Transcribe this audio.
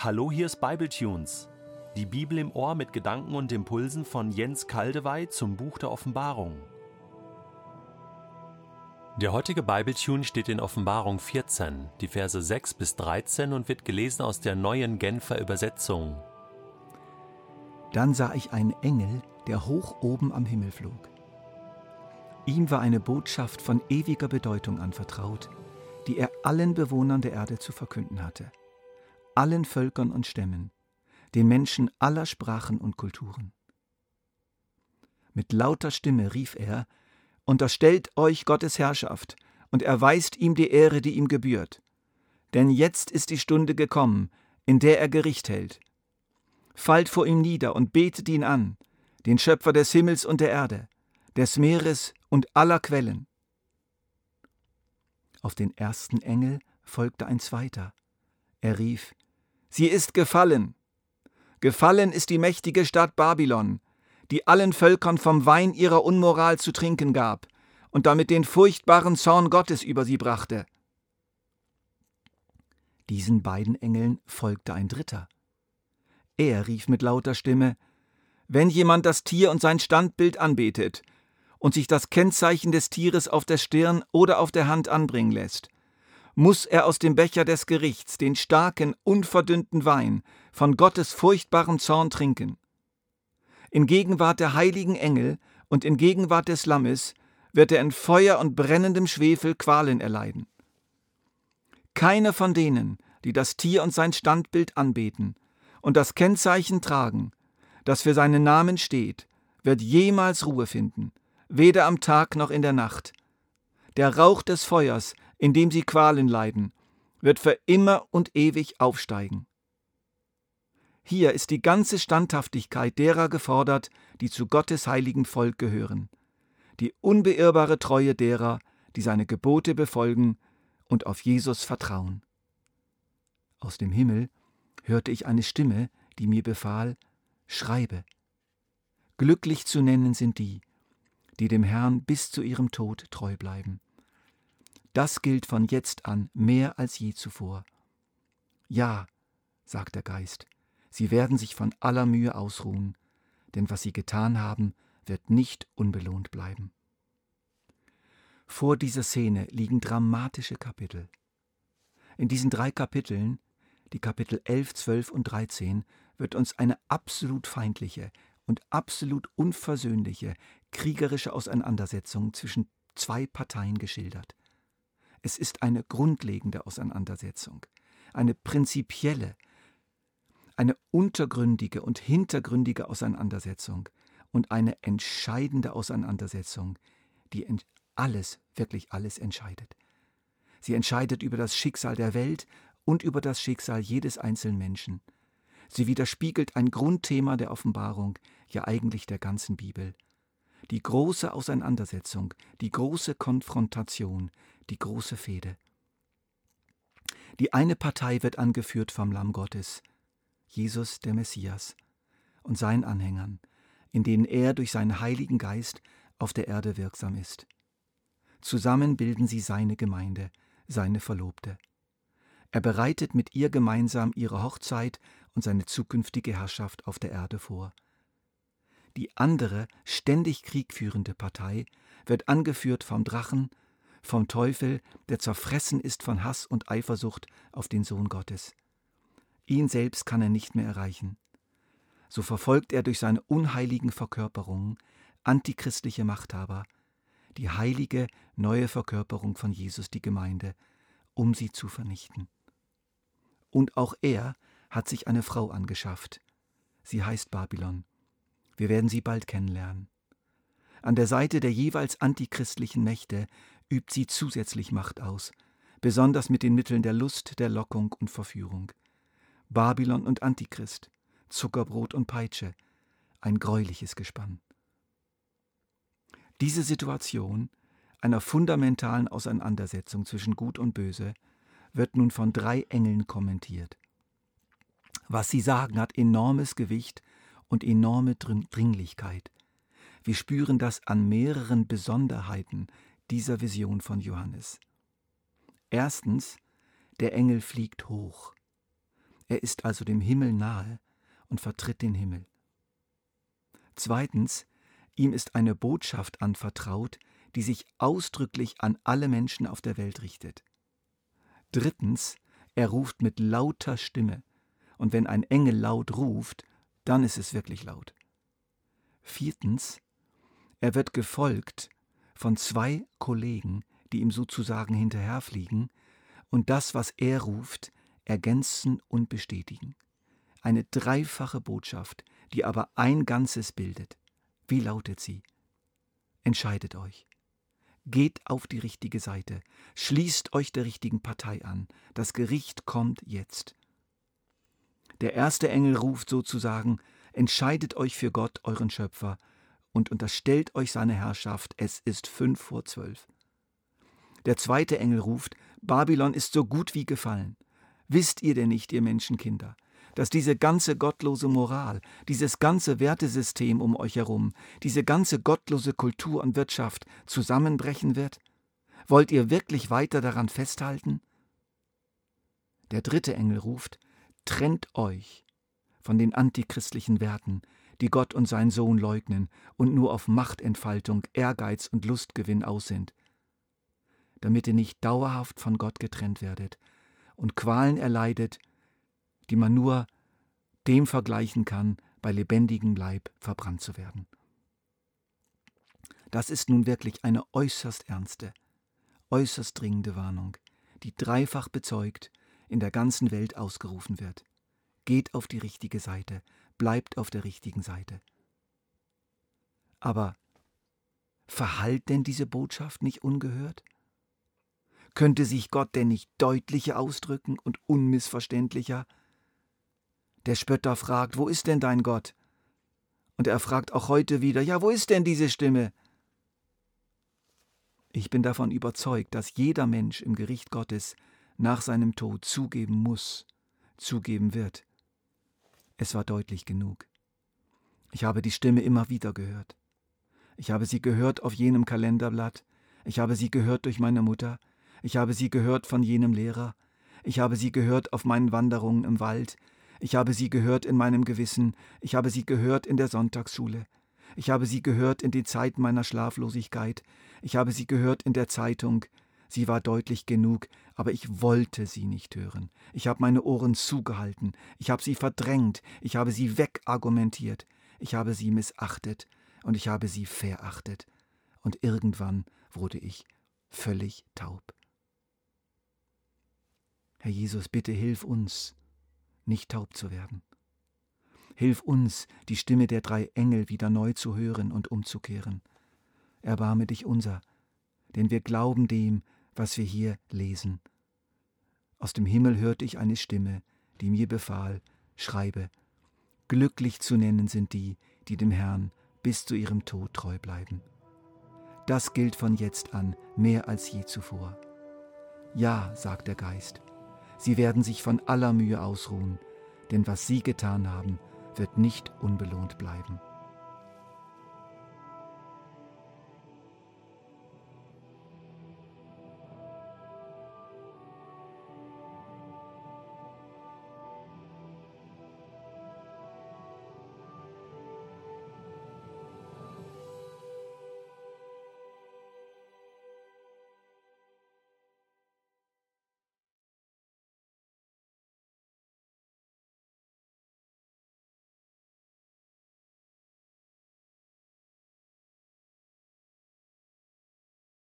Hallo, hier ist Bibletunes. Die Bibel im Ohr mit Gedanken und Impulsen von Jens Kaldewey zum Buch der Offenbarung. Der heutige Bibletune steht in Offenbarung 14, die Verse 6 bis 13 und wird gelesen aus der neuen Genfer Übersetzung. Dann sah ich einen Engel, der hoch oben am Himmel flog. Ihm war eine Botschaft von ewiger Bedeutung anvertraut, die er allen Bewohnern der Erde zu verkünden hatte, allen Völkern und Stämmen, den Menschen aller Sprachen und Kulturen. Mit lauter Stimme rief er, Unterstellt euch Gottes Herrschaft und erweist ihm die Ehre, die ihm gebührt. Denn jetzt ist die Stunde gekommen, in der er Gericht hält. Fallt vor ihm nieder und betet ihn an, den Schöpfer des Himmels und der Erde, des Meeres und aller Quellen. Auf den ersten Engel folgte ein zweiter. Er rief, Sie ist gefallen. Gefallen ist die mächtige Stadt Babylon, die allen Völkern vom Wein ihrer Unmoral zu trinken gab und damit den furchtbaren Zorn Gottes über sie brachte. Diesen beiden Engeln folgte ein dritter. Er rief mit lauter Stimme Wenn jemand das Tier und sein Standbild anbetet und sich das Kennzeichen des Tieres auf der Stirn oder auf der Hand anbringen lässt, muss er aus dem Becher des Gerichts den starken, unverdünnten Wein von Gottes furchtbarem Zorn trinken. In Gegenwart der heiligen Engel und in Gegenwart des Lammes wird er in Feuer und brennendem Schwefel Qualen erleiden. Keiner von denen, die das Tier und sein Standbild anbeten und das Kennzeichen tragen, das für seinen Namen steht, wird jemals Ruhe finden, weder am Tag noch in der Nacht. Der Rauch des Feuers in dem sie Qualen leiden, wird für immer und ewig aufsteigen. Hier ist die ganze Standhaftigkeit derer gefordert, die zu Gottes heiligen Volk gehören, die unbeirrbare Treue derer, die seine Gebote befolgen und auf Jesus vertrauen. Aus dem Himmel hörte ich eine Stimme, die mir befahl, schreibe. Glücklich zu nennen sind die, die dem Herrn bis zu ihrem Tod treu bleiben. Das gilt von jetzt an mehr als je zuvor. Ja, sagt der Geist, sie werden sich von aller Mühe ausruhen, denn was sie getan haben, wird nicht unbelohnt bleiben. Vor dieser Szene liegen dramatische Kapitel. In diesen drei Kapiteln, die Kapitel 11, 12 und 13, wird uns eine absolut feindliche und absolut unversöhnliche kriegerische Auseinandersetzung zwischen zwei Parteien geschildert. Es ist eine grundlegende Auseinandersetzung, eine prinzipielle, eine untergründige und hintergründige Auseinandersetzung und eine entscheidende Auseinandersetzung, die alles, wirklich alles entscheidet. Sie entscheidet über das Schicksal der Welt und über das Schicksal jedes einzelnen Menschen. Sie widerspiegelt ein Grundthema der Offenbarung, ja eigentlich der ganzen Bibel. Die große Auseinandersetzung, die große Konfrontation, die große Fehde. Die eine Partei wird angeführt vom Lamm Gottes, Jesus der Messias, und seinen Anhängern, in denen er durch seinen Heiligen Geist auf der Erde wirksam ist. Zusammen bilden sie seine Gemeinde, seine Verlobte. Er bereitet mit ihr gemeinsam ihre Hochzeit und seine zukünftige Herrschaft auf der Erde vor. Die andere, ständig kriegführende Partei wird angeführt vom Drachen, vom Teufel, der zerfressen ist von Hass und Eifersucht auf den Sohn Gottes. Ihn selbst kann er nicht mehr erreichen. So verfolgt er durch seine unheiligen Verkörperungen antichristliche Machthaber, die heilige neue Verkörperung von Jesus, die Gemeinde, um sie zu vernichten. Und auch er hat sich eine Frau angeschafft. Sie heißt Babylon. Wir werden sie bald kennenlernen. An der Seite der jeweils antichristlichen Mächte übt sie zusätzlich Macht aus, besonders mit den Mitteln der Lust, der Lockung und Verführung. Babylon und Antichrist, Zuckerbrot und Peitsche, ein greuliches Gespann. Diese Situation einer fundamentalen Auseinandersetzung zwischen Gut und Böse wird nun von drei Engeln kommentiert. Was sie sagen, hat enormes Gewicht und enorme Dringlichkeit. Wir spüren das an mehreren Besonderheiten dieser Vision von Johannes. Erstens, der Engel fliegt hoch. Er ist also dem Himmel nahe und vertritt den Himmel. Zweitens, ihm ist eine Botschaft anvertraut, die sich ausdrücklich an alle Menschen auf der Welt richtet. Drittens, er ruft mit lauter Stimme, und wenn ein Engel laut ruft, dann ist es wirklich laut. Viertens, er wird gefolgt von zwei Kollegen, die ihm sozusagen hinterherfliegen und das, was er ruft, ergänzen und bestätigen. Eine dreifache Botschaft, die aber ein Ganzes bildet. Wie lautet sie? Entscheidet euch. Geht auf die richtige Seite. Schließt euch der richtigen Partei an. Das Gericht kommt jetzt. Der erste Engel ruft sozusagen, entscheidet euch für Gott, euren Schöpfer, und unterstellt euch seine Herrschaft, es ist fünf vor zwölf. Der zweite Engel ruft, Babylon ist so gut wie gefallen. Wisst ihr denn nicht, ihr Menschenkinder, dass diese ganze gottlose Moral, dieses ganze Wertesystem um euch herum, diese ganze gottlose Kultur und Wirtschaft zusammenbrechen wird? Wollt ihr wirklich weiter daran festhalten? Der dritte Engel ruft, trennt euch von den antichristlichen Werten, die Gott und sein Sohn leugnen und nur auf Machtentfaltung, Ehrgeiz und Lustgewinn aus sind, damit ihr nicht dauerhaft von Gott getrennt werdet und Qualen erleidet, die man nur dem vergleichen kann, bei lebendigem Leib verbrannt zu werden. Das ist nun wirklich eine äußerst ernste, äußerst dringende Warnung, die dreifach bezeugt in der ganzen Welt ausgerufen wird. Geht auf die richtige Seite, bleibt auf der richtigen Seite. Aber verhallt denn diese Botschaft nicht ungehört? Könnte sich Gott denn nicht deutlicher ausdrücken und unmissverständlicher? Der Spötter fragt, wo ist denn dein Gott? Und er fragt auch heute wieder, ja, wo ist denn diese Stimme? Ich bin davon überzeugt, dass jeder Mensch im Gericht Gottes nach seinem Tod zugeben muss, zugeben wird. Es war deutlich genug. Ich habe die Stimme immer wieder gehört. Ich habe sie gehört auf jenem Kalenderblatt, ich habe sie gehört durch meine Mutter, ich habe sie gehört von jenem Lehrer, ich habe sie gehört auf meinen Wanderungen im Wald, ich habe sie gehört in meinem Gewissen, ich habe sie gehört in der Sonntagsschule, ich habe sie gehört in den Zeiten meiner Schlaflosigkeit, ich habe sie gehört in der Zeitung, Sie war deutlich genug, aber ich wollte sie nicht hören. Ich habe meine Ohren zugehalten, ich habe sie verdrängt, ich habe sie wegargumentiert, ich habe sie missachtet und ich habe sie verachtet. Und irgendwann wurde ich völlig taub. Herr Jesus, bitte hilf uns, nicht taub zu werden. Hilf uns, die Stimme der drei Engel wieder neu zu hören und umzukehren. Erbarme dich unser, denn wir glauben dem, was wir hier lesen. Aus dem Himmel hörte ich eine Stimme, die mir befahl, schreibe, glücklich zu nennen sind die, die dem Herrn bis zu ihrem Tod treu bleiben. Das gilt von jetzt an mehr als je zuvor. Ja, sagt der Geist, sie werden sich von aller Mühe ausruhen, denn was sie getan haben, wird nicht unbelohnt bleiben.